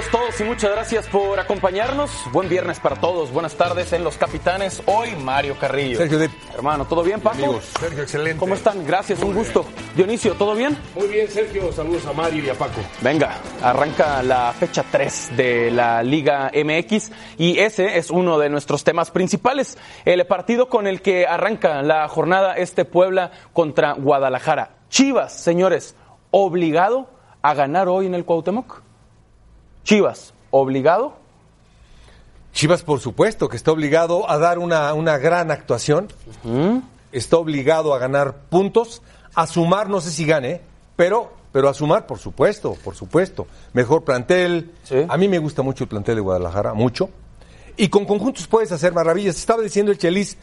Bienvenidos todos y muchas gracias por acompañarnos. Buen viernes para todos. Buenas tardes en Los Capitanes. Hoy Mario Carrillo. Sergio de... Hermano, ¿todo bien, Paco? Amigos, Sergio, excelente. ¿Cómo están? Gracias, un gusto. Dionisio, ¿todo bien? Muy bien, Sergio. Saludos a Mario y a Paco. Venga, arranca la fecha 3 de la Liga MX y ese es uno de nuestros temas principales. El partido con el que arranca la jornada este Puebla contra Guadalajara. Chivas, señores, obligado a ganar hoy en el Cuauhtémoc. Chivas, obligado. Chivas, por supuesto, que está obligado a dar una, una gran actuación. Está obligado a ganar puntos, a sumar, no sé si gane, pero, pero a sumar, por supuesto, por supuesto. Mejor plantel. Sí. A mí me gusta mucho el plantel de Guadalajara, mucho. Y con conjuntos puedes hacer maravillas. Estaba diciendo el Chelis,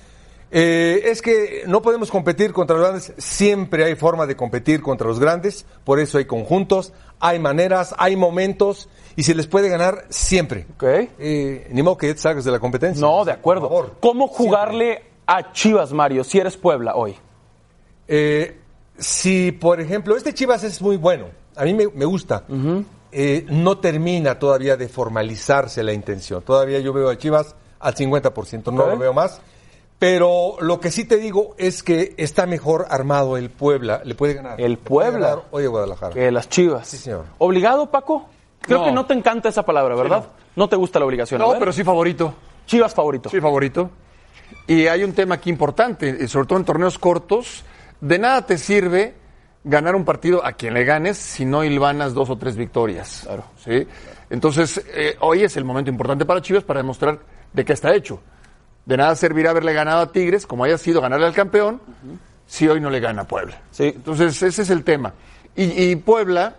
eh, es que no podemos competir contra los grandes. Siempre hay forma de competir contra los grandes. Por eso hay conjuntos, hay maneras, hay momentos y se les puede ganar siempre. Ok. Eh, ni modo que te salgas de la competencia. No, de acuerdo. Favor. ¿Cómo jugarle a Chivas, Mario, si eres Puebla hoy? Eh, si, por ejemplo, este Chivas es muy bueno, a mí me, me gusta, eh, no termina todavía de formalizarse la intención. Todavía yo veo a Chivas al 50%, no lo veo más. Pero lo que sí te digo es que está mejor armado el Puebla. Le puede ganar. El Puebla. ganar a Guadalajara. Que las Chivas. Sí, señor. ¿Obligado, Paco? Creo No. que no te encanta esa palabra, ¿verdad? no. te gusta la obligación. No, pero sí favorito. Chivas favorito. Sí, favorito. Y hay un tema aquí importante, eh, sobre todo en torneos cortos. De nada te sirve ganar un partido a quien le ganes si no hilvanas dos o tres victorias. Claro. ¿sí? Entonces, eh, hoy es el momento importante para Chivas para demostrar de qué está hecho. De nada servirá haberle ganado a Tigres, como haya sido ganarle al campeón, si hoy no le gana a Puebla. Sí. Entonces, ese es el tema. Y, y Puebla,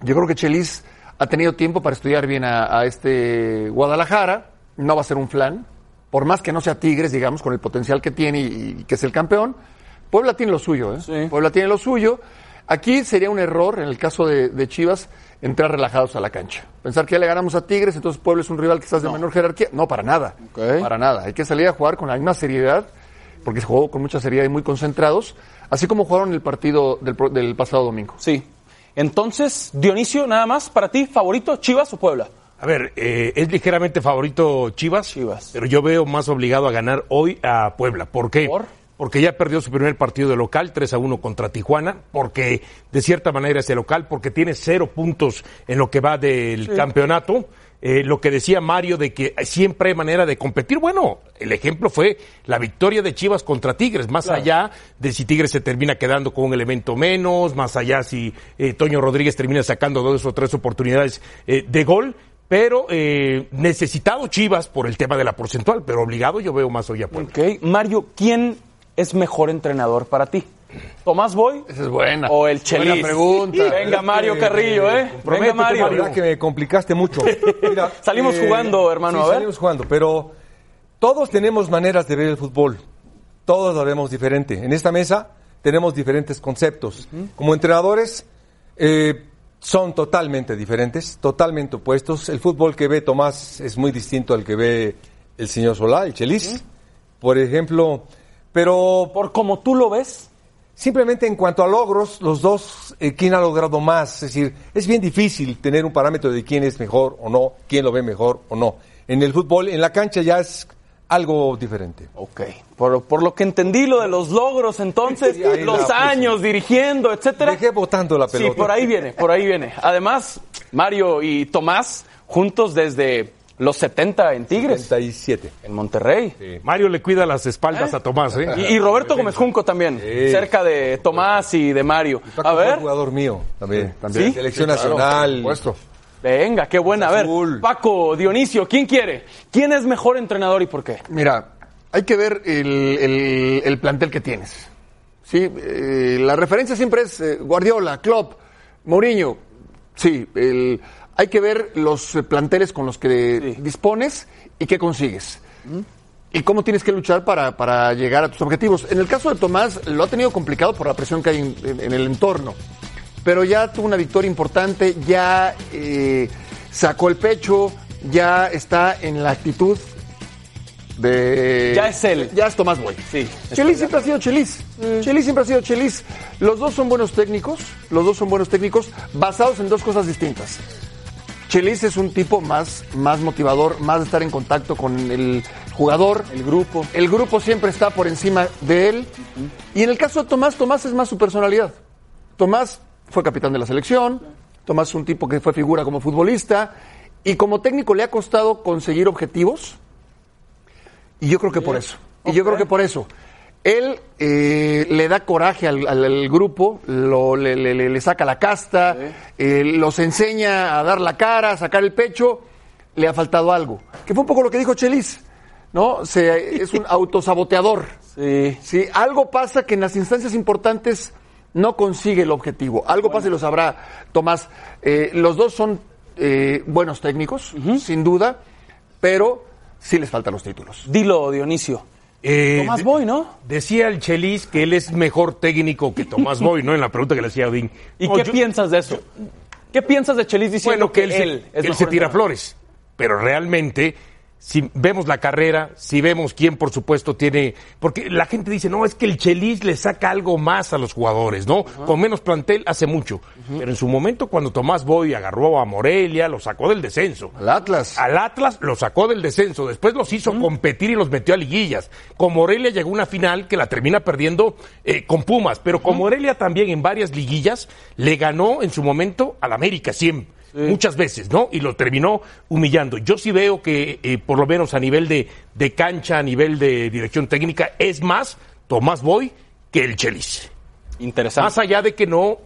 yo creo que Chelis ha tenido tiempo para estudiar bien a, a este Guadalajara. No va a ser un flan. Por más que no sea Tigres, digamos, con el potencial que tiene y, y que es el campeón. Puebla tiene lo suyo, ¿eh? Sí. Puebla tiene lo suyo. Aquí sería un error, en el caso de, de Chivas, entrar relajados a la cancha. Pensar que ya le ganamos a Tigres, entonces Puebla es un rival quizás de menor jerarquía. No, para nada. Para nada. Hay que salir a jugar con la misma seriedad, porque se jugó con mucha seriedad y muy concentrados, así como jugaron el partido del, pro- del pasado domingo. Sí. Entonces, Dionisio, nada más, para ti, favorito, Chivas o Puebla? A ver, eh, es ligeramente favorito Chivas, Chivas. pero yo veo más obligado a ganar hoy a Puebla. ¿Por qué? ¿Por? Porque ya perdió su primer partido de local, 3 a 1 contra Tijuana, porque de cierta manera es de local, porque tiene cero puntos en lo que va del campeonato. Eh, lo que decía Mario de que siempre hay manera de competir. Bueno, el ejemplo fue la victoria de Chivas contra Tigres, más allá de si Tigres se termina quedando con un elemento menos, más allá si eh, Toño Rodríguez termina sacando dos o tres oportunidades eh, de gol. Pero eh, necesitado Chivas por el tema de la porcentual, pero obligado yo veo más hoy a Puebla. Ok. Mario, ¿quién es mejor entrenador para ti? ¿Tomás Boy Esa es buena. o el Chelis? Buena pregunta. Venga, Mario Carrillo, ¿eh? Venga, Mario. La verdad que me complicaste mucho. Mira, Salimos jugando, hermano, sí, a ver. salimos jugando, pero todos tenemos maneras de ver el fútbol. Todos lo vemos diferente. En esta mesa tenemos diferentes conceptos. Como entrenadores, eh, son totalmente diferentes, totalmente opuestos. El fútbol que ve Tomás es muy distinto al que ve el señor Solá, el Chelis, por ejemplo. Pero Por como tú lo ves, Simplemente en cuanto a logros, los dos, eh, ¿quién ha logrado más? Es decir, es bien difícil tener un parámetro de quién es mejor o no, quién lo ve mejor o no. En el fútbol, en la cancha ya es algo diferente. Ok, por, por lo que entendí lo de los logros entonces, Sí, los años dirigiendo, etcétera. Dejé botando la Sí, pelota. por ahí viene, por ahí viene. Además, Mario y Tomás juntos desde los 70 en Tigres, 37. en Monterrey. Mario le cuida las espaldas a Tomás, ¿eh? Y, y Roberto Gómez Junco también, Sí. cerca de Tomás y de Mario. Paco A fue ver, jugador mío también. también. ¿Sí? Selección Sí, claro, nacional. supuesto. venga, qué buena. A ver, Azul. Paco, Dionisio, ¿quién quiere? ¿Quién es mejor entrenador y por qué? Mira, hay que ver el, el- el plantel que tienes. Sí, Eh, la referencia siempre es eh, Guardiola, Klopp, Mourinho. Sí, el- hay que ver los eh, planteles con los que dispones y qué consigues. Y cómo tienes que luchar para, para llegar a tus objetivos. En el caso de Tomás, lo ha tenido complicado por la presión que hay en, en- en el entorno. Pero ya tuvo una victoria importante, ya eh, sacó el pecho, ya está en la actitud de... Ya es él. Ya es Tomás Boy. Sí. Chelis siempre ha sido Chelis. Chelis siempre ha sido Chelis. Los dos son buenos técnicos, los dos son buenos técnicos basados en dos cosas distintas. Chelis es un tipo más, más motivador, más de estar en contacto con el jugador. El grupo. El grupo siempre está por encima de él. Y en el caso de Tomás, Tomás es más su personalidad. Tomás fue capitán de la selección, Tomás es un tipo que fue figura como futbolista y como técnico le ha costado conseguir objetivos. Y yo creo que por eso. Y yo creo que por eso. Él eh, le da coraje al, al- al grupo, lo- le, le- le- le saca la casta, eh, los enseña a dar la cara, a sacar el pecho. Le ha faltado algo. Que fue un poco lo que dijo Chelis. ¿No? Se, es un autosaboteador. Sí. Si algo pasa que en las instancias importantes no consigue el objetivo. Algo pasa y lo sabrá Tomás. Eh, los dos son eh, buenos técnicos, sin duda, pero sí les faltan los títulos. Dilo, Dionisio. Eh, Tomás Boy, ¿no? Decía el Chelis que él es mejor técnico que Tomás Boy, ¿no? En la pregunta que le hacía Odín. ¿Y No, qué yo- piensas de eso? ¿Qué piensas de Chelis diciendo Bueno, que él, se, él es él mejor se tira flores. Pero realmente, si vemos la carrera, si vemos quién, por supuesto, tiene. Porque la gente dice, no, es que el Chelis le saca algo más a los jugadores, ¿no? Con menos plantel hace mucho. Pero en su momento, cuando Tomás Boy agarró a Morelia, lo sacó del descenso. Al Atlas. Al Atlas lo sacó del descenso, después los hizo competir y los metió a liguillas. Con Morelia llegó una final que la termina perdiendo eh, con Pumas, pero con Morelia también en varias liguillas le ganó en su momento al América siempre. Muchas veces, ¿no? Y lo terminó humillando. Yo sí veo que, eh, por lo menos a nivel de, de cancha, a nivel de dirección técnica, es más Tomás Boy que el Chelis. Interesante. Más allá de que no,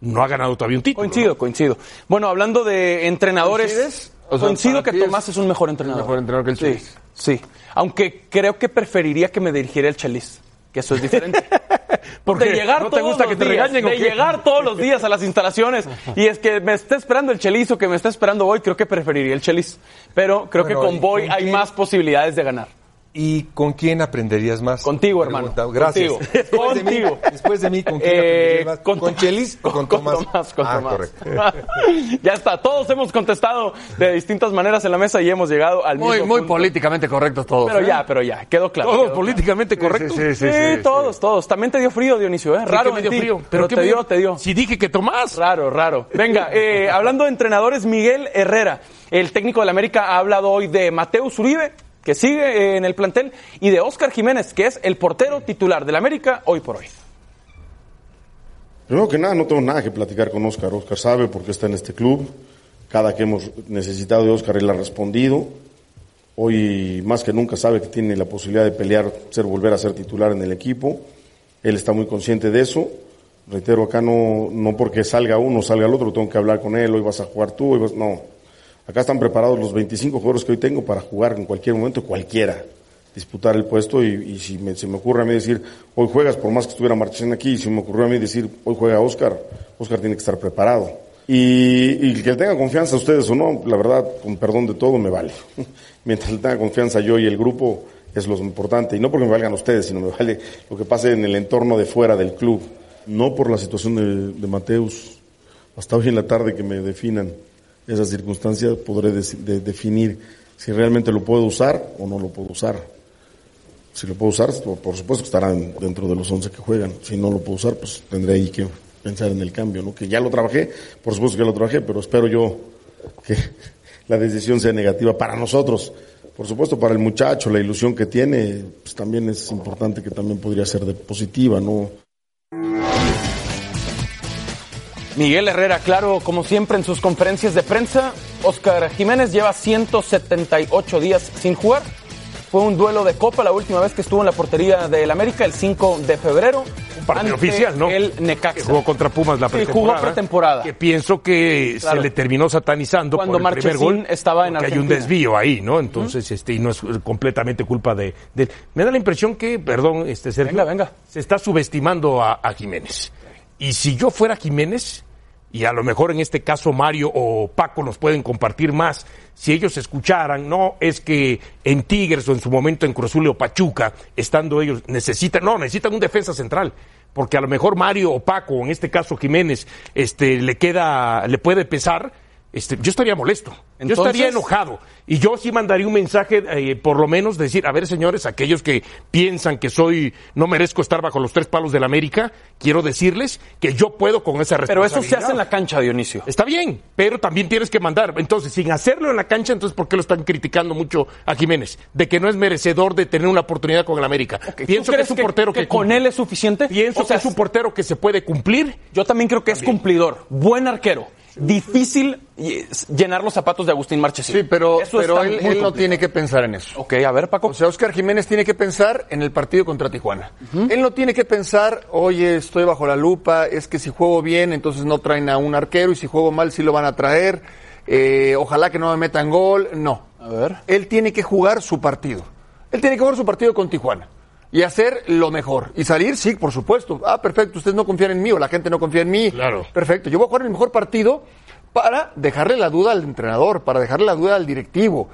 no ha ganado todavía un título. Coincido, coincido. Bueno, hablando de entrenadores, ¿Coincides? O sea, coincido que es Tomás es un mejor entrenador. mejor entrenador que el Sí, Chelis. Sí, aunque creo que preferiría que me dirigiera el Chelis, que eso es diferente. ¿Por de llegar ¿No te todos gusta los que te días, regañen de llegar todos los días a las instalaciones. Y es que me está esperando el Chelis o que me está esperando hoy, creo que preferiría el Chelis. Pero creo Bueno, que ¿y con Boy hay más posibilidades de ganar. ¿Y con quién aprenderías más? Contigo, hermano. Gracias. Contigo. Después de mí- después de mí, ¿con quién Eh, aprenderías más? con, ¿Con Chelis o con, Tomás? con ah, Tomás. correcto. ya está, todos hemos contestado de distintas maneras en la mesa y hemos llegado al Muy, mismo muy punto. políticamente correctos todos. Pero ¿eh? ya, pero ya, quedó claro. Todos quedó políticamente Sí, correctos. sí, sí, claro. sí, Sí, sí, todos, todos. También te dio frío, Dionisio, ¿eh? Sí, Raro me dio frío. Pero ¿qué te dio, te dio. Si dije que Tomás. Raro, raro. Venga, eh, hablando de entrenadores, Miguel Herrera, el técnico del América, ha hablado hoy de Mateus Uribe, que sigue eh, en el plantel, y de Óscar Jiménez, que es el portero titular del América hoy por hoy. Primero que nada, no tengo nada que platicar con Oscar. Oscar sabe por qué está en este club. Cada que hemos necesitado de Oscar, él ha respondido. Hoy, más que nunca, sabe que tiene la posibilidad de pelear, ser, volver a ser titular en el equipo. Él está muy consciente de eso. Reitero, acá no, no porque salga uno, salga el otro, tengo que hablar con él. Hoy vas a jugar tú, hoy vas... No. Acá están preparados los 25 jugadores que hoy tengo para jugar en cualquier momento, cualquiera disputar el puesto y, si me, se me ocurre a mí decir, hoy juegas, por más que estuviera Marchesín aquí, y si me ocurrió a mí decir, hoy juega Oscar, Oscar tiene que estar preparado. Y, y que tenga confianza ustedes o no, la verdad, con perdón de todo, me vale. Mientras le tenga confianza yo y el grupo, es lo importante. Y no porque me valgan ustedes, sino me vale lo que pase en el entorno de fuera del club. No por la situación de, de Mateus, hasta hoy en la tarde que me definan esas circunstancias, podré definir si realmente lo puedo usar o no lo puedo usar. Si lo puedo usar, por supuesto que estarán dentro de los 11 que juegan. Si no lo puedo usar, pues tendré ahí que pensar en el cambio, ¿no? Que ya lo trabajé, por supuesto que lo trabajé, pero espero yo que la decisión sea negativa para nosotros. Por supuesto, para el muchacho, la ilusión que tiene, pues también es importante que también podría ser de positiva, ¿no? Miguel Herrera, claro, como siempre en sus conferencias de prensa, Óscar Jiménez lleva 178 días sin jugar. Fue un duelo de Copa la última vez que estuvo en la portería del América, el 5 de febrero. Un partido oficial, ¿no? El Que Necaxa. jugó contra Pumas la Sí, pretemporada. jugó pretemporada. Que pienso que Claro. se le terminó satanizando Cuando por el primer gol. estaba en porque hay un Argentina. desvío ahí, ¿no? Entonces, este, y no es completamente culpa de, de. Me da la impresión que, perdón, este Sergio, Venga, venga. se está subestimando a, a Jiménez. Y si yo fuera Jiménez, y a lo mejor en este caso Mario o Paco nos pueden compartir más, si ellos escucharan, no es que en Tigres o en su momento en Cruz Azul o Pachuca, estando ellos, necesitan, no, necesitan un defensa central. Porque a lo mejor Mario o Paco, en este caso Jiménez, este, le queda, le puede pesar, este, yo estaría molesto. Yo estaría enojado. Y yo sí mandaría un mensaje, eh, por lo menos, decir, a ver, señores, aquellos que piensan que soy, no merezco estar bajo los tres palos de la América, quiero decirles que yo puedo con esa Pero responsabilidad. eso se hace en la cancha, Dionisio. Está bien, pero también tienes que mandar. Entonces, sin hacerlo en la cancha, entonces, ¿por qué lo están criticando mucho a Jiménez? De que no es merecedor de tener una oportunidad con el América. ¿Tú Pienso que es un portero que, con cumple. él es suficiente. Pienso O sea, que es un portero que se puede cumplir. Yo también creo que es cumplidor, buen arquero. Difícil eh, llenar los zapatos de Agustín Marchesín. Sí, pero, pero él, no tiene que pensar en eso. Ok, a ver, Paco. O sea, Oscar Jiménez tiene que pensar en el partido contra Tijuana. Él no tiene que pensar, oye, estoy bajo la lupa, es que si juego bien, entonces no traen a un arquero y si juego mal, sí lo van a traer. Eh, ojalá que no me metan gol. No. A ver. Él tiene que jugar su partido. Él tiene que jugar su partido con Tijuana. Y hacer lo mejor. Y salir, sí, por supuesto. Ah, perfecto, ustedes no confían en mí o la gente no confía en mí. Claro. Perfecto, yo voy a jugar el mejor partido para dejarle la duda al entrenador, para dejarle la duda al directivo.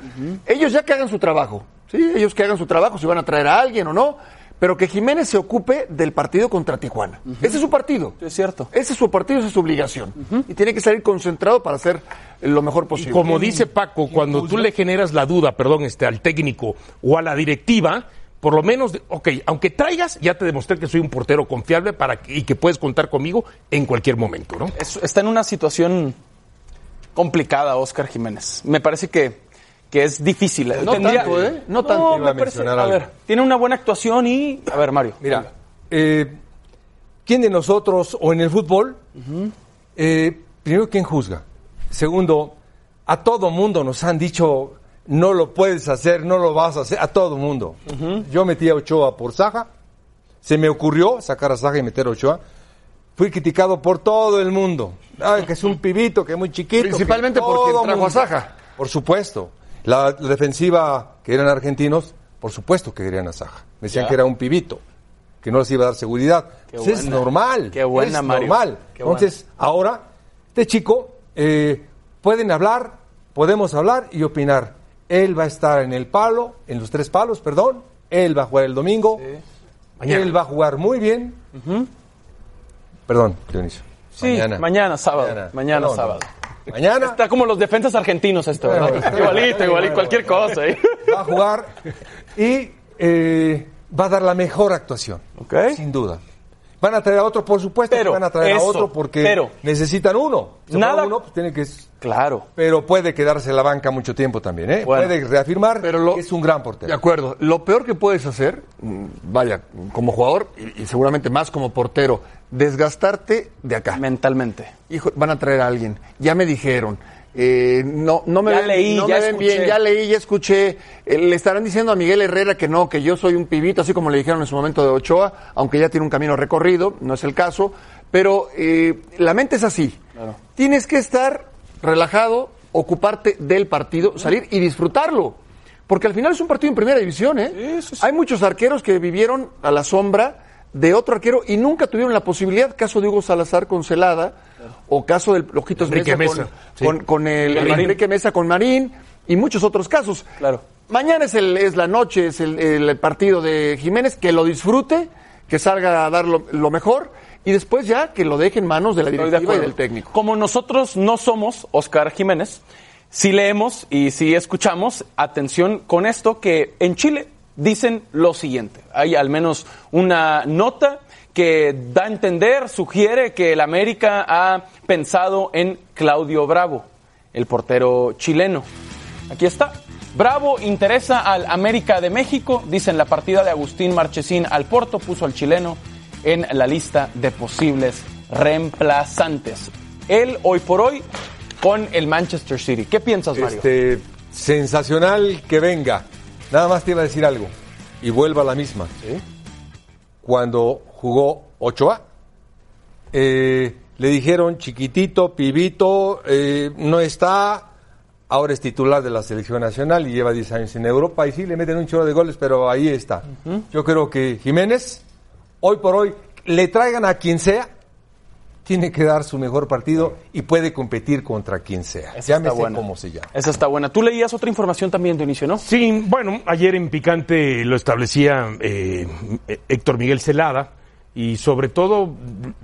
Ellos ya que hagan su trabajo, ¿sí? Ellos que hagan su trabajo, si van a traer a alguien o no, pero que Jiménez se ocupe del partido contra Tijuana. Ese es su partido. Sí, es cierto. Ese es su partido, esa es su obligación. Y tiene que salir concentrado para hacer lo mejor posible. Como dice Paco, cuando tú le generas la duda, perdón, este, al técnico o a la directiva, por lo menos, ok, aunque traigas, ya te demostré que soy un portero confiable para que- y que puedes contar conmigo en cualquier momento, ¿no? Es- está en una situación complicada, Oscar Jiménez. Me parece que, que es difícil. No tanto, ¿eh? No tanto. me Iba a parece- mencionar a algo. ver, tiene una buena actuación y... A ver, Mario. Mira, eh, ¿quién de nosotros o en el fútbol, eh, primero, quién juzga? Segundo, a todo mundo nos han dicho, no lo puedes hacer, no lo vas a hacer, a todo mundo. Yo metí a Ochoa por Saja, se me ocurrió sacar a Saja y meter a Ochoa. Fui criticado por todo el mundo. Ay, que es un pibito, que es muy chiquito. Principalmente porque trajo a. Saja. Por supuesto. La, la defensiva, que eran argentinos, por supuesto que querían a Saja. Decían Ya. que era un pibito, que no les iba a dar seguridad. Qué Pues es buena. normal. Qué buena, es Mario. normal. Qué Entonces, ahora, este chico, eh, pueden hablar, podemos hablar y opinar. Él va a estar en el palo, en los tres palos, perdón. Él va a jugar el domingo. Mañana. Él va a jugar muy bien. Perdón, Dionisio. Sí, mañana, sábado. Mañana, no. sábado. Mañana Está como los defensas argentinos esto, ¿verdad? Bueno, igualito, igualito, cualquier cosa. ¿eh? va a jugar y eh, va a dar la mejor actuación. Ok. Sin duda. Van a traer a otro, por supuesto, Pero, que van a traer eso, a otro porque pero. necesitan uno. Si Nada- uno, pues tiene que... Claro. Pero puede quedarse en la banca mucho tiempo también, ¿eh? Bueno. puede reafirmar Pero lo- que es un gran De portero. acuerdo. Lo peor que puedes hacer, mm, vaya, como jugador y, y seguramente más como portero, desgastarte de acá. Mentalmente. Hijo, van a traer a alguien. Ya me dijeron. Eh, no, no me Ya ven, leí, no ya me ven bien, ya leí, ya escuché. Eh, le estarán diciendo a Miguel Herrera que no, que yo soy un pibito, así como le dijeron en su momento de Ochoa, aunque ya tiene un camino recorrido, no es el caso. Pero eh, la mente es así. Tienes que estar relajado, ocuparte del partido, salir y disfrutarlo. Porque al final es un partido en primera división, ¿eh? Hay muchos arqueros que vivieron a la sombra de otro arquero y nunca tuvieron la posibilidad, caso de Hugo Salazar con Celada, o caso del Ojitos Mesa, Mesa, con, sí. con- con el, el. Enrique Mesa con Marín y muchos otros casos. Claro. Mañana es, el, es la noche, es el, el partido de Jiménez, que lo disfrute, que salga a dar lo, lo mejor y después ya que lo deje en manos de la Estoy de directiva y del técnico. Como nosotros no somos Oscar Jiménez, si leemos y si escuchamos, atención con esto, que en Chile dicen lo siguiente. Hay al menos una nota que da a entender, sugiere que el América ha pensado en Claudio Bravo, el portero chileno. Aquí está. Bravo interesa al América de México, dicen la partida de Agustín Marchesín al Porto, puso al chileno en la lista de posibles reemplazantes. Él hoy por hoy con el Manchester City. ¿Qué piensas, Mario? Este, sensacional que venga. Nada más te iba a decir algo. Y vuelva a la misma. Cuando jugó Ochoa, eh, le dijeron chiquitito, pibito, eh, no está. Ahora es titular de la selección nacional y lleva 10 años en Europa. Y sí, le meten un chorro de goles, pero ahí está. Yo creo que Jiménez, hoy por hoy, le traigan a quien sea, tiene que dar su mejor partido y puede competir contra quien sea. Esa está buena. como se llama. Esa está buena. Tú leías otra información también, Dionisio, ¿no? Sí, bueno, ayer en Picante lo establecía eh, Héctor Miguel Celada y sobre todo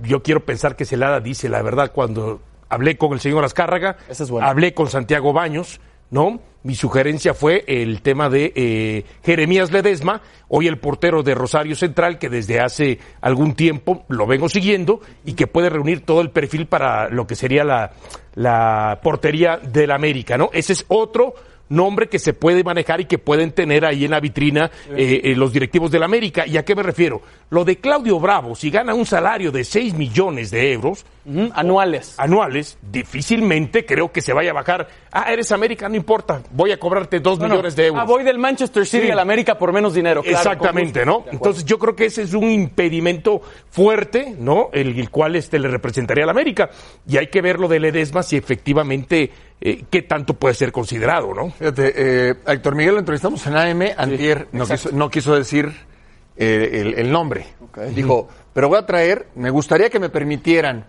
yo quiero pensar que Celada dice la verdad cuando hablé con el señor Azcárraga, Esa es buena. hablé con Santiago Baños, ¿no? Mi sugerencia fue el tema de eh, Jeremías Ledesma, hoy el portero de Rosario Central, que desde hace algún tiempo lo vengo siguiendo y que puede reunir todo el perfil para lo que sería la, la portería del América, ¿no? Ese es otro nombre que se puede manejar y que pueden tener ahí en la vitrina eh, eh, los directivos del América. ¿Y a qué me refiero? Lo de Claudio Bravo, si gana un salario de 6 millones de euros Anuales. anuales, difícilmente creo que se vaya a bajar. Ah, eres América, no importa, voy a cobrarte 2 millones de euros. Ah, voy del Manchester City Sí. al América por menos dinero. claro, Exactamente, ¿no? Entonces yo creo que ese es un impedimento fuerte, ¿no? El, el cual este le representaría a la América. Y hay que ver lo de Ledesma si efectivamente eh, qué tanto puede ser considerado, ¿no? Fíjate, eh, Héctor Miguel lo entrevistamos en AM, antier, no, quiso, no quiso decir eh, el, el nombre. Dijo, pero voy a traer, me gustaría que me permitieran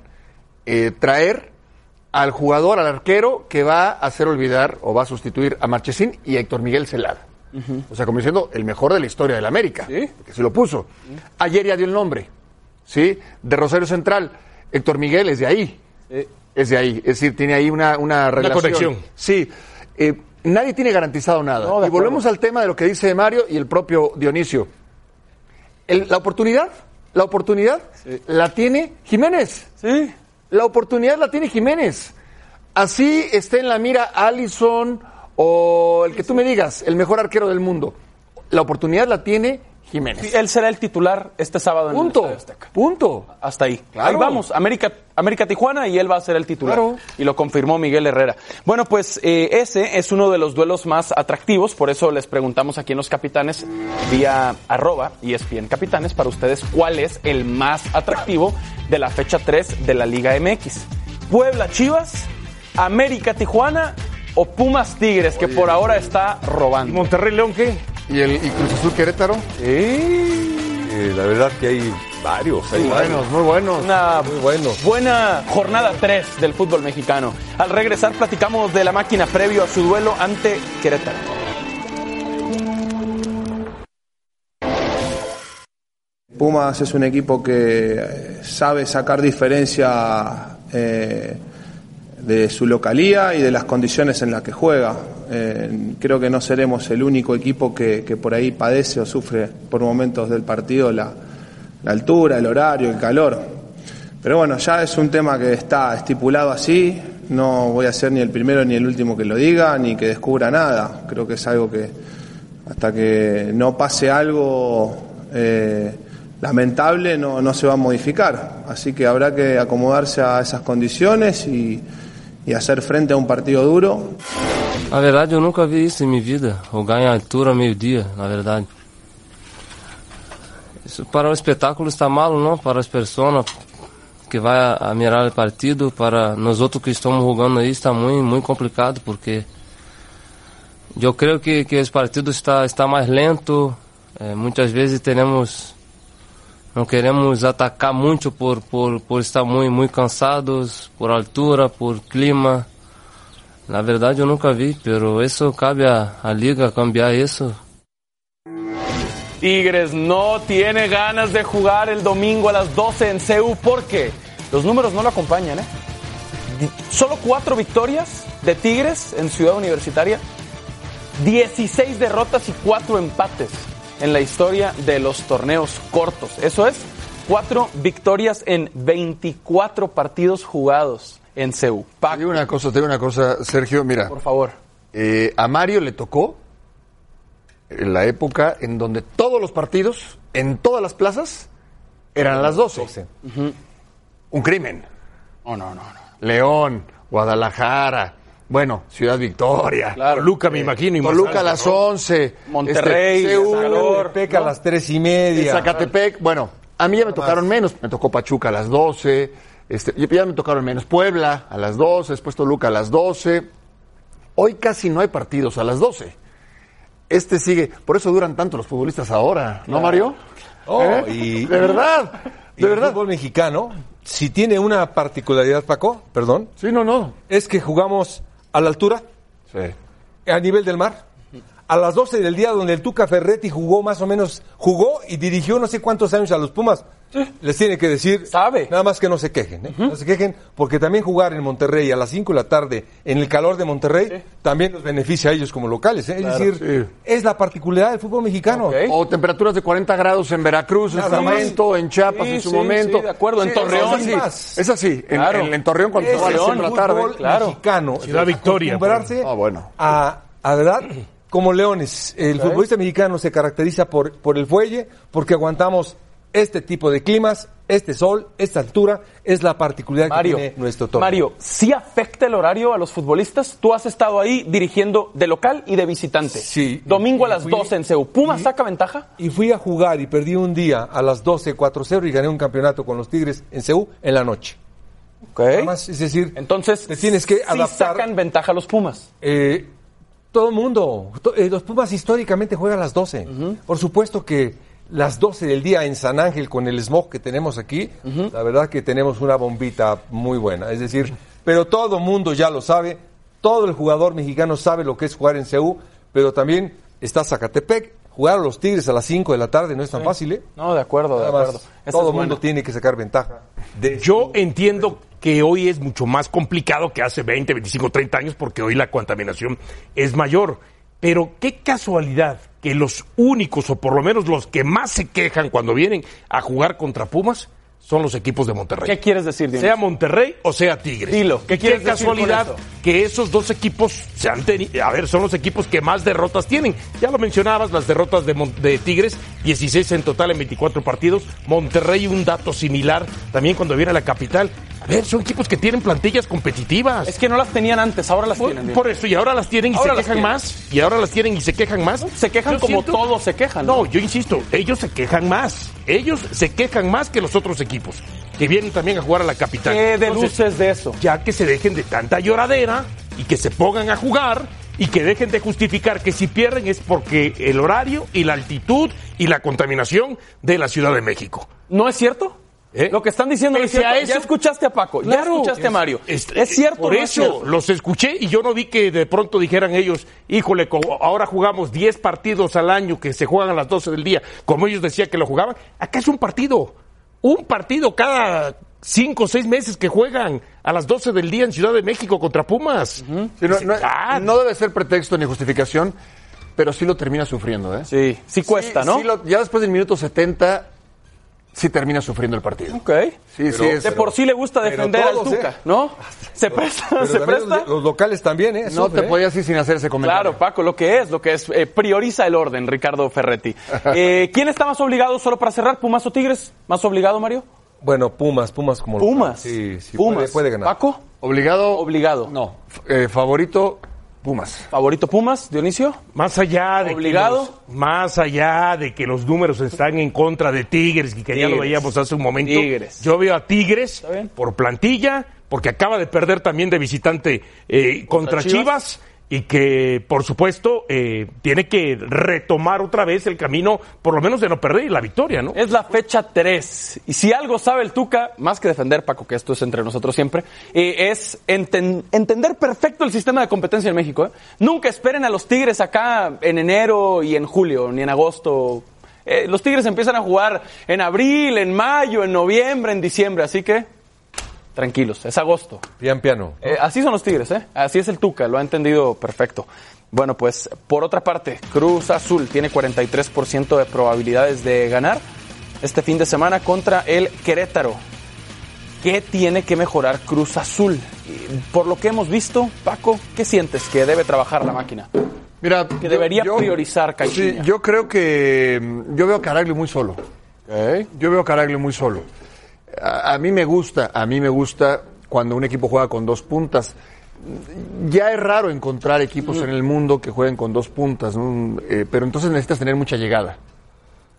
eh, traer al jugador, al arquero, que va a hacer olvidar o va a sustituir a Marchesín y a Héctor Miguel Celada. O sea, como diciendo, el mejor de la historia del América. Sí. Que se lo puso. Ayer ya dio el nombre, ¿sí? De Rosario Central. Héctor Miguel es de ahí. Es de ahí. Es decir, tiene ahí una, una relación. conexión. Sí. Eh, nadie tiene garantizado nada. No, y volvemos al tema de lo que dice Mario y el propio Dionisio. El- la oportunidad, la oportunidad la tiene Jiménez. Sí. La oportunidad la tiene Jiménez. Así esté en la mira Allison o el que tú me digas, el mejor arquero del mundo. La oportunidad la tiene Jiménez. Él será el titular este sábado en el Punto. Estadio Azteca. Punto. Hasta ahí. Claro. Ahí vamos, América, América Tijuana y él va a ser el titular. Claro. Y lo confirmó Miguel Herrera. Bueno, pues eh, ese es uno de los duelos más atractivos, por eso les preguntamos aquí en los capitanes vía arroba y ESPN Capitanes para ustedes cuál es el más atractivo de la fecha 3 de la Liga MX. Puebla Chivas, América Tijuana o Pumas Tigres, que por ahora está ¿Y robando. Monterrey León qué? ¿Y el y Cruz Azul Querétaro? Eh, la verdad que hay varios. hay varios. Buenos, muy buenos. Una Muy bueno. Buena jornada 3 del fútbol mexicano. Al regresar platicamos de la máquina previo a su duelo ante Querétaro. Pumas es un equipo que eh, sabe sacar diferencia eh, de su localía y de las condiciones en las que juega. Eh, creo que no seremos el único equipo que, por ahí padece o sufre por momentos del partido la, altura, el horario, el calor. Pero bueno, ya es un tema que está estipulado así. No voy a ser ni el primero ni el último que lo diga, ni que descubra nada. Creo que es algo que hasta que no pase algo eh, lamentable no, no se va a modificar. Así que habrá que acomodarse a esas condiciones y hacer frente a un partido duro. Na verdade, eu nunca vi isso em minha vida. Jogar em altura meio-dia, na verdade. Isso para o espetáculo está malo, não? Para as pessoas que vai a, a mirar o partido, para nós outros que estamos jogando aí está muito, muito complicado, porque eu creio que, que os partidos está, está mais lento. Eh, muitas vezes teremos não queremos atacar muito por, por, por estar muito, muito cansados, por altura, por clima. Na verdade eu nunca vi, pero isso cabe à, à liga cambiar isso. Tigres no tiene ganas de jugar el domingo a las 12 en CEU porque los números no lo acompañan. ¿eh? Solo cuatro victorias de Tigres en Ciudad Universitaria, 16 derrotas y cuatro empates en la historia de los torneos cortos. Eso es, cuatro victorias en 24 partidos jugados en CEU. Te digo una cosa, te digo una cosa, Sergio, mira, por favor. eh, a Mario le tocó en la época en donde todos los partidos, en todas las plazas, eran a las 12. Un crimen. No, no, no, no. León, Guadalajara, bueno, Ciudad Victoria. Claro. Toluca, me imagino. y más Toluca a las ¿no? 11. Monterrey, este, CU, calor. Peca a las tres y y media. Zacatepec. Bueno, a mí ya me tocaron menos. Me tocó Pachuca a las 12. Este, ya me tocaron menos. Puebla a las 12. Después Toluca a las 12. Hoy casi no hay partidos a las 12. Este sigue. Por eso duran tanto los futbolistas ahora, ¿no, Mario? Oh, ¿Eh? y- de verdad. Y De el verdad. fútbol mexicano, si tiene una particularidad, Paco, perdón, Sí, no, no. es que jugamos a la altura, Sí. a nivel del mar, a las 12 del día donde el Tuca Ferretti jugó más o menos, jugó y dirigió no sé cuántos años a los Pumas, les tiene que decir, Sabe. nada más que no se quejen, ¿eh? no se quejen, porque también jugar en Monterrey a las 5 de la tarde, en el calor de Monterrey, también los beneficia a ellos como locales, ¿eh? es decir, es la particularidad del fútbol mexicano. Ok. O temperaturas de 40 grados en Veracruz en su momento, en Chiapas Sí, en su sí, momento. sí, de acuerdo, en Torreón. Es así, es así. En, Claro. en- en Torreón cuando se va a las el 5 de la tarde. claro. mexicano. Ciudad Victoria, Acostumbrarse Ah, bueno. a, a verdad, como leones. El futbolista mexicano se caracteriza por, por el fuelle, porque aguantamos este tipo de climas, este sol, esta altura, es la particularidad Mario, que tiene nuestro torneo. Mario, ¿sí afecta el horario a los futbolistas? Tú has estado ahí dirigiendo de local y de visitante. Sí. Domingo a las fui- 12 en CEU. ¿Puma y- saca ventaja? Y fui a jugar y perdí un día a las 12, 4-0 y gané un campeonato con los Tigres en Ceú en la noche. Ok. Nada más, es decir, Entonces, te tienes que sí adaptar. sacan ventaja los Pumas. Eh, todo el mundo. Eh, los Pumas históricamente juegan a las 12. Por supuesto que las 12 del día en San Ángel con el smog que tenemos aquí, la verdad que tenemos una bombita muy buena. Es decir, pero todo el mundo ya lo sabe, todo el jugador mexicano sabe lo que es jugar en CEU, pero también está Zacatepec. Jugar a los Tigres a las 5 de la tarde no es tan fácil, ¿eh? No, de acuerdo, de acuerdo. Esa todo el mundo buena. tiene que sacar ventaja. de Yo entiendo que hoy es mucho más complicado que hace 20, 25, 30 años porque hoy la contaminación es mayor. Pero qué casualidad que los únicos, o por lo menos los que más se quejan cuando vienen a jugar contra Pumas, son los equipos de Monterrey. ¿Qué quieres decir, Dionisio? sea Monterrey o sea Tigres. Dilo, ¿qué quieres decir casualidad eso? que esos dos equipos se han tenido, a ver, son los equipos que más derrotas tienen. Ya lo mencionabas, las derrotas de, Mon- de Tigres, 16 en total en 24 partidos. Monterrey un dato similar también cuando viene a la capital. A ver, son equipos que tienen plantillas competitivas. Es que no las tenían antes, ahora las por, tienen. por eso, y ahora las tienen y Ahora se quejan tienen. más. Y ahora las tienen y se quejan más. Se quejan Yo como siento- todos se quejan. no, yo insisto, ellos se quejan más. Ellos se quejan más que los otros equipos, que vienen también a jugar a la capital. ¿Qué Entonces, deduces de eso? ya que se dejen de tanta lloradera y que se pongan a jugar y que dejen de justificar que si pierden es porque el horario y la altitud y la contaminación de la Ciudad de México. ¿No es cierto? ¿Eh? Lo que están diciendo es a. Ya escuchaste a Paco, ya Claro. escuchaste a Mario. Es, Es, cierto, Por no es eso cierto? los escuché y yo no vi que de pronto dijeran ellos, híjole, ahora jugamos 10 partidos al año que se juegan a las 12 del día, como ellos decían que lo jugaban. Acá es un partido. Un partido cada cinco o seis meses que juegan a las 12 del día en Ciudad de México contra Pumas. Sí, no, no- Ah, no debe ser pretexto ni justificación, pero sí lo termina sufriendo, ¿eh? Sí, sí cuesta, Sí, ¿no? sí lo- ya después del minuto 70, sí termina sufriendo el partido. Ok. Sí, sí, es- de por sí le gusta defender todos, al Tuca, ¿eh? ¿no? Se presta, Pero se presta. Los, los locales también, ¿eh? no Sufre, te ¿eh? podías ir sin hacer ese comentario. Claro, Paco, lo que es, lo que es, eh, prioriza el orden, Ricardo Ferretti. Eh, ¿Quién está más obligado, solo para cerrar, Pumas o Tigres? ¿Más obligado, Mario? Bueno, Pumas, Pumas como Pumas. Sí, sí, Pumas. Puede, puede ganar. ¿Paco? Obligado. Obligado. No. F- eh, favorito, Pumas. ¿Favorito Pumas, Dionisio? Más allá de ¿Obligado? que los, más allá de que los números están en contra de Tigres y que ya lo veíamos hace un momento, Tigres. yo veo a Tigres por plantilla, porque acaba de perder también de visitante eh, contra, Contra Chivas. Chivas. Y que por supuesto eh, tiene que retomar otra vez el camino, por lo menos de no perder y la victoria, ¿no? Es la fecha 3. Y si algo sabe el Tuca, más que defender, Paco, que esto es entre nosotros siempre, eh, es enten- entender perfecto el sistema de competencia en México. ¿eh? Nunca esperen a los Tigres acá en enero y en julio, ni en agosto. Eh, los Tigres empiezan a jugar en abril, en mayo, en noviembre, en diciembre. Así que, tranquilos, es agosto. Pian piano. Eh, así son los Tigres, ¿eh? Así es el Tuca, lo ha entendido perfecto. Bueno, pues por otra parte, Cruz Azul tiene 43% de probabilidades de ganar este fin de semana contra el Querétaro. ¿Qué tiene que mejorar Cruz Azul? Por lo que hemos visto, Paco, ¿qué sientes que debe trabar la máquina? Mira, Que debería priorizar Sí, Caixinha. yo creo que mm, yo veo a Caraglio muy solo. Yo veo a Caraglio muy solo. A, a mí me gusta, a mí me gusta cuando un equipo juega con dos puntas. Ya es raro encontrar equipos en el mundo que jueguen con dos puntas, ¿no? Eh, pero entonces necesitas tener mucha llegada.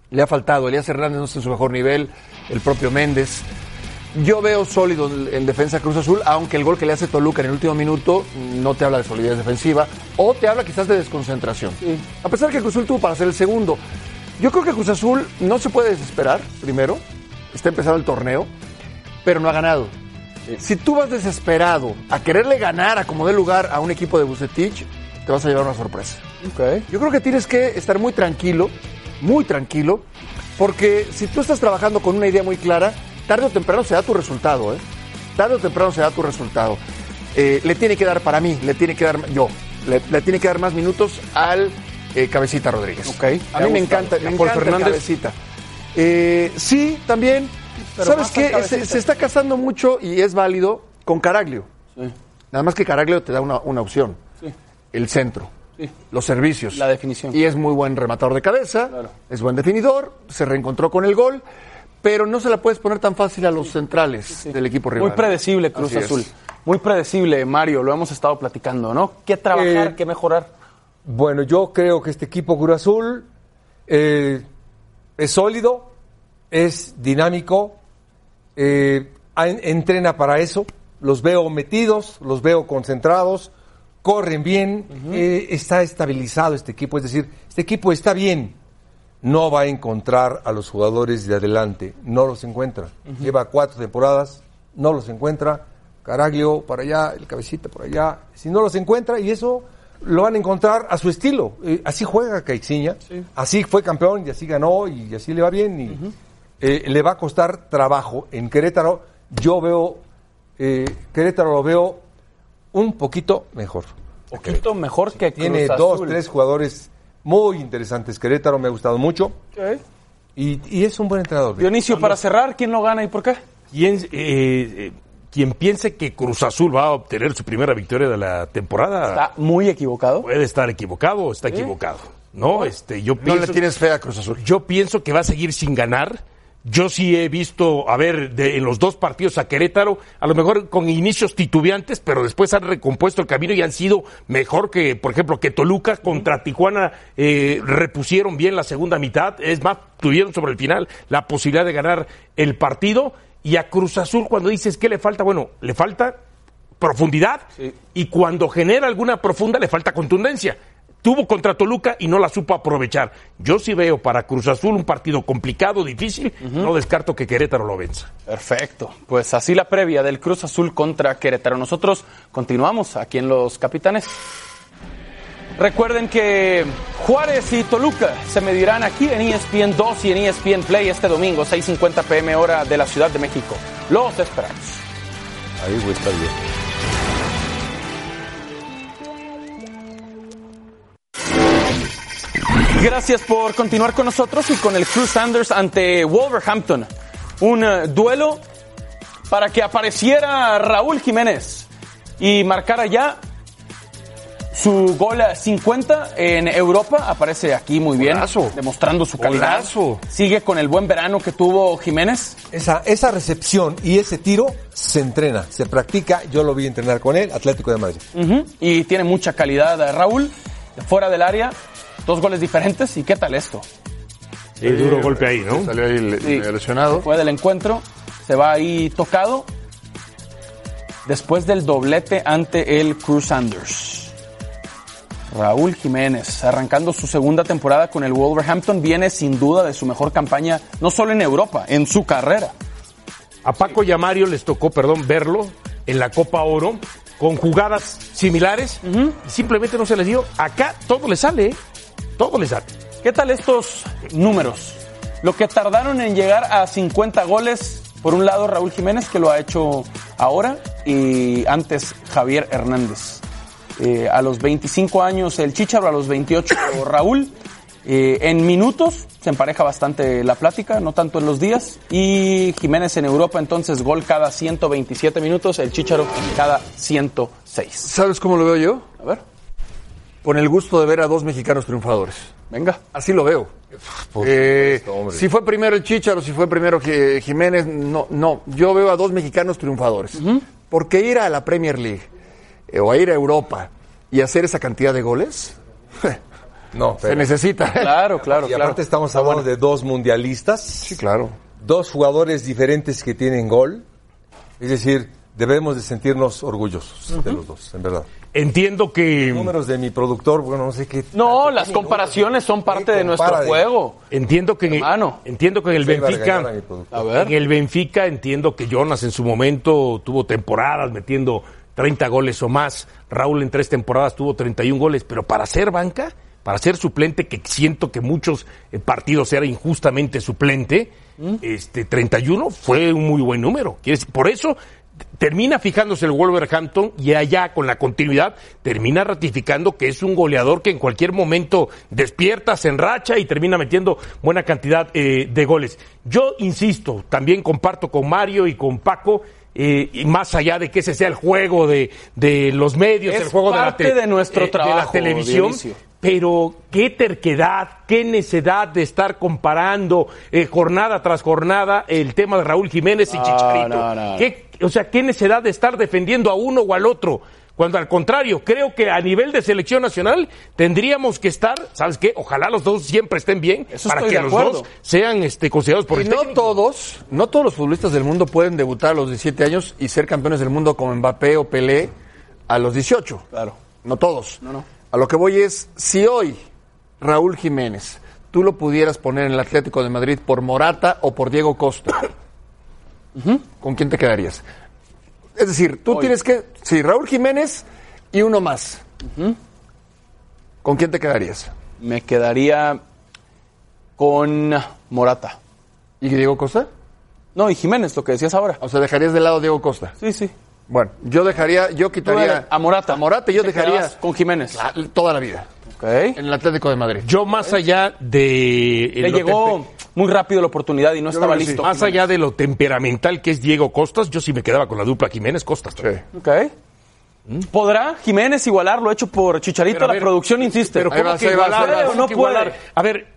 Le ha faltado, Elías Hernández no está en su mejor nivel, el propio Méndez. Yo veo sólido en en defensa Cruz Azul, aunque el gol que le hace Toluca en el último minuto no te habla de solidez defensiva o te habla quizás de desconcentración. A pesar que Cruz Azul tuvo para ser el segundo. Yo creo que Cruz Azul no se puede desesperar, primero. Está empezando el torneo, pero no ha ganado. Si tú vas desesperado a quererle ganar a como dé lugar a un equipo de Bucetich, te vas a llevar una sorpresa. Ok. Yo creo que tienes que estar muy tranquilo, muy tranquilo, porque si tú estás trabajando con una idea muy clara, tarde o temprano se da tu resultado, ¿eh? Tarde o temprano se da tu resultado. Eh, le tiene que dar, para mí, le tiene que dar, yo, le, le tiene que dar más minutos al eh, Cabecita Rodríguez. Ok. A mí me encanta, me encanta Fernández. Cabecita. Eh, sí, también. Pero ¿Sabes qué? Se, está casando mucho y es válido con Caraglio. Sí. Nada más que Caraglio te da una, una opción. Sí. El centro. Sí. Los servicios. La definición. Y es muy buen rematador de cabeza. Claro. Es buen definidor. Se reencontró con el gol. Pero no se la puedes poner tan fácil a los centrales del equipo rival. Muy predecible Cruz Así es. Azul. Muy predecible, Mario, lo hemos estado platicando, ¿no? ¿Qué trabajar, Eh, qué mejorar? Bueno, yo creo que este equipo Cruz Azul eh, es sólido, es dinámico, eh, entrena para eso. Los veo metidos, los veo concentrados, corren bien, eh, está estabilizado este equipo. Es decir, este equipo está bien. No va a encontrar a los jugadores de adelante, no los encuentra. Lleva cuatro temporadas, no los encuentra. Caraglio para allá, el cabecita por allá. Si no los encuentra, y eso lo van a encontrar a su estilo. Eh, así juega Caixinha, así fue campeón y así ganó y así le va bien. Y, eh, le va a costar trabajo. En Querétaro, yo veo, eh, Querétaro lo veo un poquito mejor. poquito mejor que Cruz Tiene dos, tres jugadores muy interesantes. Querétaro me ha gustado mucho y, y es un buen entrenador. Dionisio, para cerrar, ¿quién lo gana y por qué? Eh, quien piense que Cruz Azul va a obtener su primera victoria de la temporada Está muy equivocado. puede estar equivocado o está equivocado. No, este, yo No pienso, le tienes fe a Cruz Azul. yo pienso que va a seguir sin ganar. Yo sí he visto, a ver, de- en los dos partidos a Querétaro, a lo mejor con inicios titubeantes, pero después han recompuesto el camino y han sido mejor que, por ejemplo, que Toluca contra Tijuana eh, repusieron bien la segunda mitad. Es más, tuvieron sobre el final la posibilidad de ganar el partido. Y a Cruz Azul, cuando dices que le falta, bueno, le falta profundidad y cuando genera alguna profunda le falta contundencia. Tuvo contra Toluca y no la supo aprovechar. Yo sí veo para Cruz Azul un partido complicado, difícil. No descarto que Querétaro lo venza. Perfecto. Pues así la previa del Cruz Azul contra Querétaro. Nosotros continuamos aquí en Los Capitanes. Recuerden que Juárez y Toluca se medirán aquí en ESPN 2 y en ESPN Play este domingo, 6.50 pm hora de la Ciudad de México. Los esperamos. Ahí güey, está bien. Gracias por continuar con nosotros y con el Cruz Sanders ante Wolverhampton. Un eh, duelo para que apareciera Raúl Jiménez y marcara ya su gol 50 en Europa. Aparece aquí muy bien, Golazo. demostrando su calidad. Golazo. Sigue con el buen verano que tuvo Jiménez. Esa, esa recepción y ese tiro se entrena, se practica. Yo lo vi entrenar con él, Atlético de Madrid. Y tiene mucha calidad eh, Raúl. Fuera del área, dos goles diferentes. ¿Y qué tal esto? Sí, duro golpe ahí, ¿no? Salió ahí Sí. lesionado. Fue del encuentro, se va ahí tocado. Después del doblete ante el Cruz Sanders. Raúl Jiménez, arrancando su segunda temporada con el Wolverhampton, viene sin duda de su mejor campaña, no solo en Europa, en su carrera. A Paco y a Mario les tocó, perdón, verlo en la Copa Oro con jugadas similares simplemente no se les dio. Acá todo le sale, ¿eh? todo le sale. ¿Qué tal estos números? Lo que tardaron en llegar a 50 goles, por un lado Raúl Jiménez, que lo ha hecho ahora, y antes Javier Hernández. Eh, a los 25 años el Chicharo, a los 28 Raúl. Eh, en minutos se empareja bastante la plática, no tanto en los días. Y Jiménez en Europa, entonces gol cada 127 minutos, el Chicharo cada 106. ¿Sabes cómo lo veo yo? A ver, Con el gusto de ver a dos mexicanos triunfadores. venga. Así lo veo. Eh, si fue primero el Chicharo, si fue primero Ji- Jiménez, no, no. Yo veo a dos mexicanos triunfadores. Porque ir a la Premier League o a ir a Europa y hacer esa cantidad de goles, No, se necesita. Claro, claro, Y claro. aparte estamos hablando de dos mundialistas, Sí, claro. dos jugadores diferentes que tienen gol. Es decir, debemos de sentirnos orgullosos de los dos, en verdad. Entiendo que Números de mi productor, bueno, no sé qué. No, las comparaciones son parte de nuestro de- juego. entiendo que en, Hermano. entiendo que en el a Benfica. A ver. En el Benfica entiendo que Jonas en su momento tuvo temporadas metiendo 30 goles o más. Raúl en tres temporadas tuvo 31 goles, pero para ser banca, para ser suplente, que siento que muchos eh, partidos era injustamente suplente, este 31 fue un muy buen número. Por eso termina fijándose el Wolverhampton y allá con la continuidad termina ratificando que es un goleador que en cualquier momento despierta, se enracha y termina metiendo buena cantidad eh, de goles. Yo insisto, también comparto con Mario y con Paco. Eh, y más allá de que ese sea el juego de, de los medios, Es el juego de la, parte de nuestro de la trabajo, televisión, Dionisio. pero qué terquedad, qué necedad de estar comparando eh, jornada tras jornada el tema de Raúl Jiménez y No, Chicharito. no, no. ¿Qué- o sea, qué necedad de estar defendiendo a uno o al otro. Cuando al contrario, creo que a nivel de selección nacional tendríamos que estar, ¿sabes qué? Ojalá los dos siempre estén bien Eso para que los acuerdo. dos sean este, considerados por Y el no técnico. todos, no todos los futbolistas del mundo pueden debutar a los 17 años y ser campeones del mundo como Mbappé o Pelé a los 18. Claro. No todos. No, no. A lo que voy es, si hoy Raúl Jiménez, tú lo pudieras poner en el Atlético de Madrid por Morata o por Diego Costa, ¿con quién te quedarías? Es decir, tú Hoy. tienes que, sí, Raúl Jiménez y uno más. ¿Con quién te quedarías? Me quedaría con Morata. ¿Y Diego Costa? No, y Jiménez, lo que decías ahora. O sea, dejarías de lado a Diego Costa. Sí, sí. Bueno, yo dejaría, yo quitaría A Morata. A Morata yo dejaría con Jiménez. la- toda la vida Ok. en el Atlético de Madrid. Yo más allá de... Le llegó muy rápido la oportunidad y no estaba sí. listo. Más allá de lo temperamental que es Diego Costas, yo sí me quedaba con la dupla Jiménez Costas. Sí. Ok. ¿Podrá Jiménez igualar lo hecho por Chicharito? La producción insiste. Pero ¿cómo que igualar? ahí vas. ¿Cómo No puede. igualar? A ver,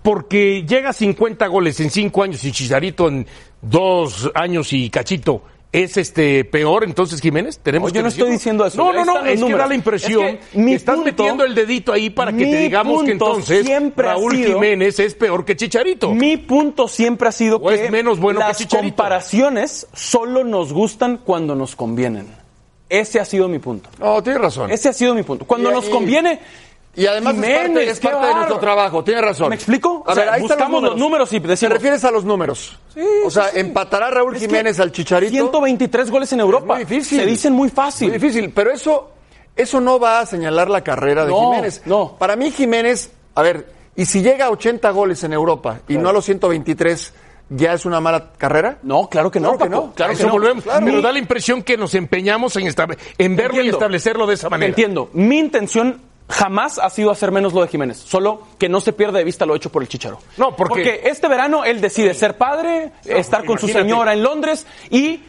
porque llega a 50 goles en 5 años y Chicharito en 2 años y cachito. ¿Es este peor entonces Jiménez? Tenemos yo que no estoy diciendo eso. No, no, no, es que números. da la impresión Es que mi que estás punto- metiendo el dedito ahí para que te digamos que entonces Raúl sido- Jiménez es peor que Chicharito. Mi punto siempre ha sido O es que menos bueno que las comparaciones solo nos gustan cuando nos convienen. Ese ha sido mi punto. No, tienes razón. Ese ha sido mi punto. Cuando Y- nos y- conviene. Y además es parte, es qué parte de nuestro trabajo, tienes razón. ¿Me explico? A O sea, ver, ahí están buscamos los números y ¿Te decimos- refieres a los números? o sea, empatará Raúl Es Jiménez al Chicharito. 123 goles en Europa. Muy difícil. Se dicen muy fácil. Muy difícil, pero eso, eso no va a señalar la carrera de No, Jiménez. no. Para mí Jiménez, a ver, y si llega a 80 goles en Europa y no a los 123, ¿ya es una mala carrera? No, claro que no, Claro que no. Claro que eso no. volvemos. Claro. Pero da la impresión que nos empeñamos en, estable- en verlo y establecerlo de esa manera. Entiendo. Mi intención jamás ha sido hacer menos lo de Jiménez. Solo que no se pierda de vista lo hecho por el Chicharo. No, porque- este verano él decide ser padre, estar con su señora en Londres y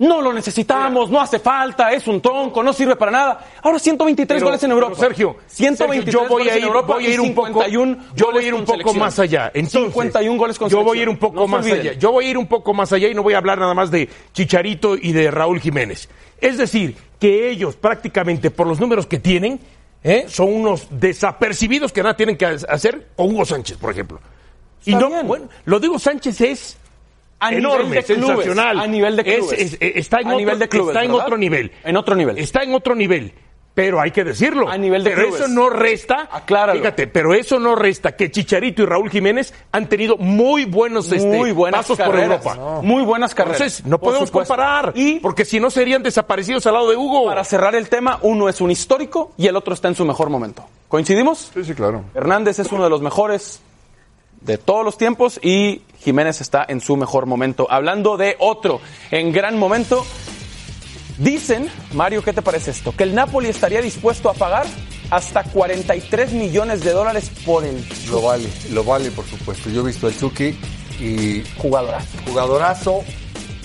no lo necesitamos, no hace falta, es un tronco, no sirve para nada. Ahora 123 Pero- goles en Europa. Sergio, 123 Sergio, yo voy goles a ir, en Europa voy a ir un poco, 51 yo voy a ir un poco más allá. Entonces, 51 goles con Yo voy a ir un poco No más allá. Yo voy a ir un poco más allá y no voy a hablar nada más de Chicharito y de Raúl Jiménez. Es decir, que ellos prácticamente por los números que tienen, ¿eh? son unos desapercibidos que nada tienen que hacer con Hugo Sánchez, por ejemplo. Y Está no, bien. bueno, lo digo Sánchez es A enorme, de clubes, sensacional. a nivel de Es- clubes. es- es- está en, A otro, nivel de clubes, está en otro nivel. En otro nivel. Está en otro nivel. Pero hay que decirlo. A nivel de pero clubes. eso no resta. Acláralo. Fíjate, pero eso no resta que Chicharito y Raúl Jiménez han tenido muy buenos este, Muy buenas pasos carreras. por Europa. Muy buenas carreras. Entonces, no Por podemos supuesto. comparar. Y porque si no serían desaparecidos al lado de Hugo. para cerrar el tema, uno es un histórico y el otro está en su mejor momento. ¿Coincidimos? Sí, sí, claro. Hernández es uno de los mejores de todos los tiempos y Jiménez está en su mejor momento. Hablando de otro en gran momento, dicen, Mario, ¿qué te parece esto? Que el Napoli estaría dispuesto a pagar hasta 43 millones de dólares por el Lo vale, lo vale, por supuesto. Yo he visto al Chucky y jugadorazo. jugadorazo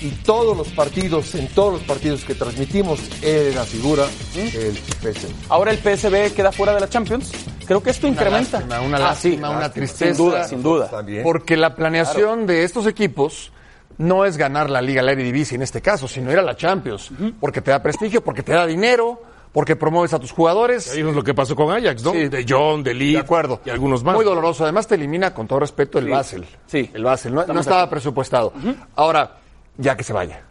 y todos los partidos, en todos los partidos que transmitimos, él era figura el PSG. Ahora el PSV queda fuera de la Champions. Creo que esto incrementa. lástima, una Ah, lástima, sí. una tristeza. Sin duda, sin duda. También. Porque la planeación de estos equipos no es ganar la Liga, la Eredivisie en este caso, sino ir a la Champions. Porque te da prestigio, porque te da dinero, porque promueves a tus jugadores. Ahí es lo que pasó con Ajax, ¿no? Sí. De John, de Lee. De acuerdo. Y algunos más. Muy doloroso. Además te elimina, con todo respeto, el Basel. Sí. El Basel. No, estaba presupuestado. Ahora, ya que se vaya.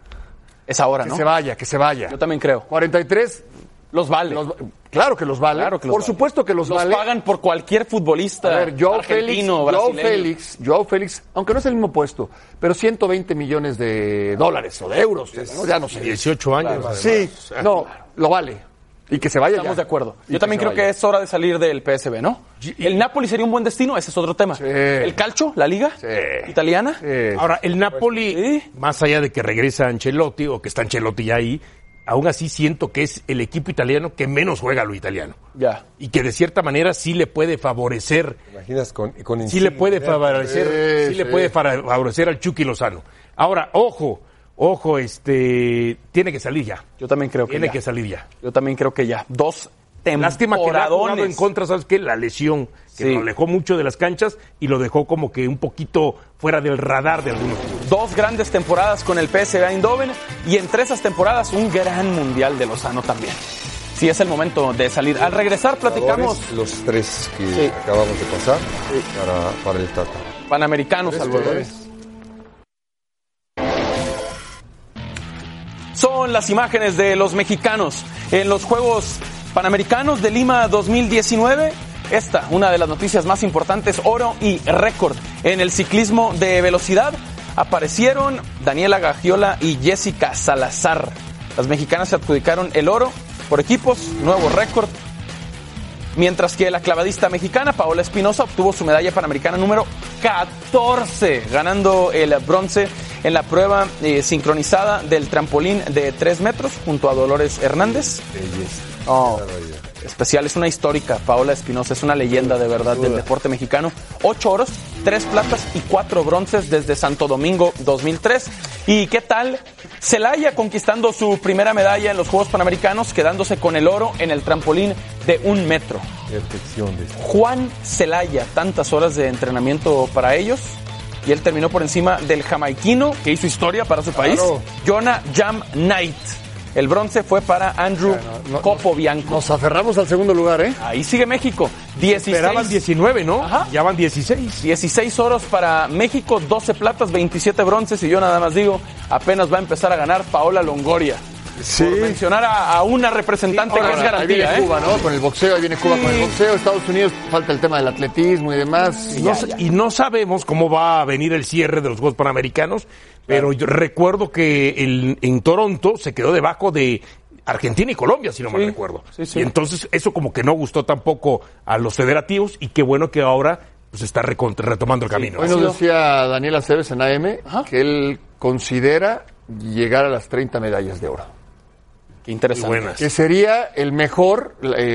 Es ahora, Que ¿no? se vaya, que se vaya. Yo también creo. 43, Los vale. Los- claro que los vale. Claro que los por vale. supuesto que los, Los vale. pagan por cualquier futbolista A ver, Joao Félix, argentino, Joao brasileño. Félix, Joao Félix, aunque no es el mismo puesto, pero 120 millones de dólares o de euros, ¿no? ya no sé. 18 años. Sí, no, lo vale. Y que se vaya Estamos ya. de acuerdo. Y Yo también creo que es hora de salir del PSB, ¿no? El Napoli sería un buen destino, ese es otro tema. El calcio, la liga Sí. italiana. Ahora, el Napoli, Sí. más allá de que regresa Ancelotti o que está Ancelotti ya ahí, aún así siento que es el equipo italiano que menos juega lo italiano. Ya. Y que de cierta manera sí le puede favorecer, ¿Te imaginas con, con sí le puede favorecer, Sí, sí, le puede fa- favorecer al Chucky Lozano. Ahora, ojo, ojo, este, tiene que salir ya. Yo también creo que Tiene ya. que salir ya. Yo también creo que ya. Dos Lástima que ha en contra, ¿sabes qué? La lesión, que Sí. lo alejó mucho de las canchas y lo dejó como que un poquito fuera del radar de algunos clubes. Dos grandes temporadas con el PSV Eindhoven y entre esas temporadas un gran mundial de Lozano también. Sí, es el momento de salir. Al regresar platicamos Los tres que Sí. acabamos de pasar para, para el Tata. panamericanos, Salvador. Son las imágenes de los mexicanos en los Juegos Panamericanos de Lima 2019. Esta, una de las noticias más importantes, oro y récord en el ciclismo de velocidad. Aparecieron Daniela Gagiola y Jessica Salazar. Las mexicanas se adjudicaron el oro por equipos, nuevo récord. Mientras que la clavadista mexicana Paola Espinosa obtuvo su medalla panamericana número 14, ganando el bronce en la prueba eh, sincronizada del trampolín de 3 metros junto a Dolores Hernández. Oh, especial, es una histórica. Paola Espinosa es una leyenda de verdad del deporte mexicano. Ocho oros, tres platas y cuatro bronces desde Santo Domingo 2003. ¿Y qué tal? Celaya conquistando su primera medalla en los Juegos Panamericanos, quedándose con el oro en el trampolín de un metro. Perfección de Juan Celaya, tantas horas de entrenamiento para ellos. Y él terminó por encima del jamaiquino que hizo historia para su país, Jonah Jam Knight. El bronce fue para Andrew Copo Bianco. Nos aferramos al segundo lugar, ¿eh? Ahí sigue México. 16, Esperaban 19, ¿no? Ajá. Ya van 16. 16 oros para México, 12 platas, 27 bronces. Y yo nada más digo, apenas va a empezar a ganar Paola Longoria. Sí. Por mencionar a, a una representante que es Ahora, ahí viene garantía, ¿eh? Cuba, ¿no? Con el boxeo, ahí viene Cuba con el boxeo, Estados Unidos, falta el tema del atletismo y demás. No sa- Y no sabemos cómo va a venir el cierre de los Juegos Panamericanos, pero yo recuerdo que el- en Toronto se quedó debajo de Argentina y Colombia, si no mal Sí, recuerdo. sí, sí. Y entonces eso como que no gustó tampoco a los federativos y qué bueno que ahora pues está retomando el camino. Hoy nos decía Daniel Aceves en AM que él considera llegar a las 30 medallas de oro. Qué interesante. Que sería el mejor, eh,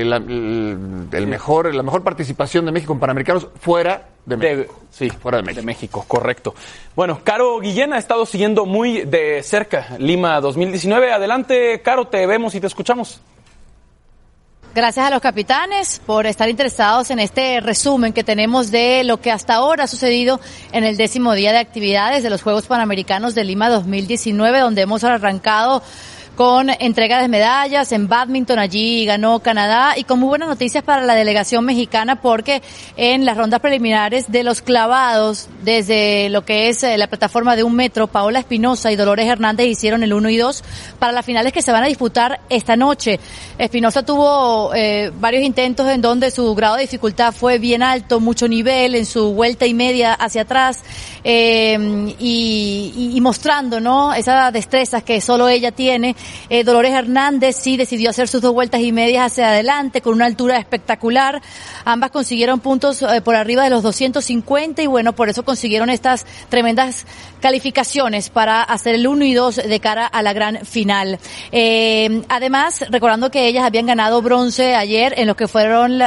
el mejor, la mejor participación de México en Panamericanos fuera de De- México. sí, Fuera de México. correcto. Bueno, Caro Guillén ha estado siguiendo muy de cerca Lima 2019. Adelante, Caro, te vemos y te escuchamos. Gracias a los capitanes por estar interesados en este resumen que tenemos de lo que hasta ahora ha sucedido en el décimo día de actividades de los Juegos Panamericanos de Lima 2019, donde hemos arrancado con entrega de medallas en badminton. Allí ganó Canadá y con muy buenas noticias para la delegación mexicana porque en las rondas preliminares de los clavados desde lo que es eh, la plataforma de un metro, Paola Espinosa y Dolores Hernández hicieron el 1 y 2 para las finales que se van a disputar esta noche. Espinosa tuvo eh, varios intentos en donde su grado de dificultad fue bien alto, mucho nivel en su vuelta y media hacia atrás eh, y, y- y mostrando no esas destrezas que solo ella tiene. Eh, Dolores Hernández sí decidió hacer sus dos vueltas y medias hacia adelante con una altura espectacular. Ambas consiguieron puntos eh, por arriba de los 250 y bueno, por eso consiguieron estas tremendas calificaciones para hacer el 1 y 2 de cara a la gran final. Eh, además, recordando que ellas habían ganado bronce ayer en lo que fueron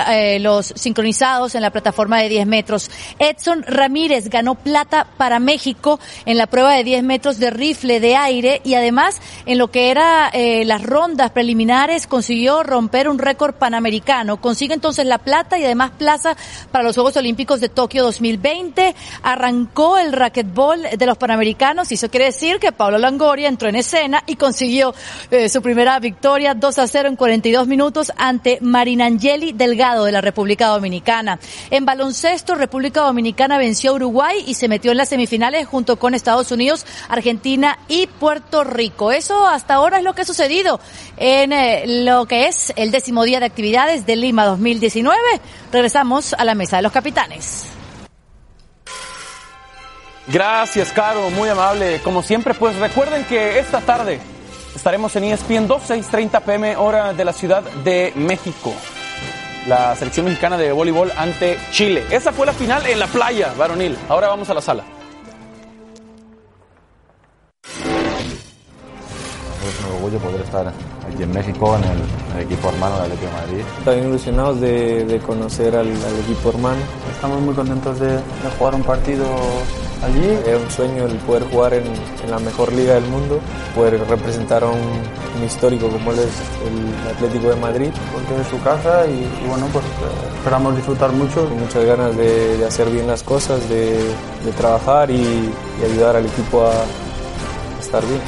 los sincronizados en la plataforma de 10 metros. Edson Ramírez ganó plata para México en la prueba de 10 metros de rifle de aire y además en lo que era eh, las rondas preliminares consiguió romper un récord panamericano. Consigue entonces la plata y además plaza para los Juegos Olímpicos de Tokio 2020. Arrancó el racquetball de los panamericanos y eso quiere decir que Pablo Langoria entró en escena y consiguió eh, su primera victoria 2 a 0 en 42 minutos ante Marinangeli Delgado de la República Dominicana. En baloncesto, República Dominicana venció a Uruguay y se metió en las semifinales junto con Estados Unidos, Argentina y Puerto Rico. Eso hasta ahora es lo que ha sucedido en eh, lo que es el décimo día de actividades de Lima 2019. Regresamos a la mesa de los capitanes. Gracias, Caro, muy amable. Como siempre, pues recuerden que esta tarde estaremos en ESPN 2, 6:30 pm, hora de la Ciudad de México. La selección mexicana de voleibol ante Chile. Esa fue la final en la playa, varonil. Ahora vamos a la sala. Orgullo poder estar aquí en México, en el, en el equipo hermano del Atlético de Madrid. También ilusionados de, de conocer al, al equipo hermano. Estamos muy contentos de, de jugar un partido allí. Es un sueño el poder jugar en, en, la mejor liga del mundo, poder representar a un, un histórico como él es el Atlético de Madrid. Porque es su casa y, y bueno, pues eh, esperamos disfrutar mucho. Con muchas ganas de, de, hacer bien las cosas, de, de trabajar y, y, ayudar al equipo a estar bien.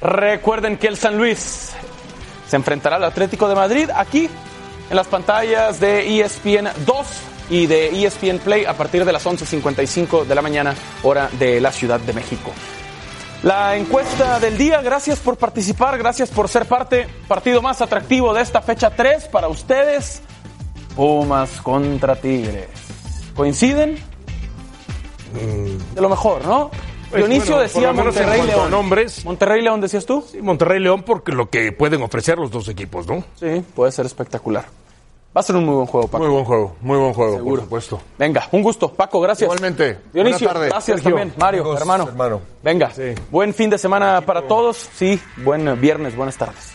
Recuerden que el San Luis se enfrentará al Atlético de Madrid aquí en las pantallas de ESPN 2 y de ESPN Play a partir de las 11.55 de la mañana, hora de la Ciudad de México. La encuesta del día, gracias por participar, gracias por ser parte, partido más atractivo de esta fecha 3 para ustedes, Pumas contra Tigres. ¿Coinciden? De lo mejor, ¿no? Pues, Dionisio bueno, decía Monterrey León. nombres. Monterrey León decías tú? Sí, Monterrey León porque lo que pueden ofrecer los dos equipos, ¿no? Sí, puede ser espectacular. Va a ser un muy buen juego, Paco. Muy buen juego, muy buen juego, Seguro. por supuesto. Venga, un gusto, Paco, gracias. Igualmente. Dionisio, Buena tarde. gracias Sergio. también. Mario, Amigos, hermano. hermano. Venga, Sí. buen fin de semana para todos. Sí, buen viernes, buenas tardes.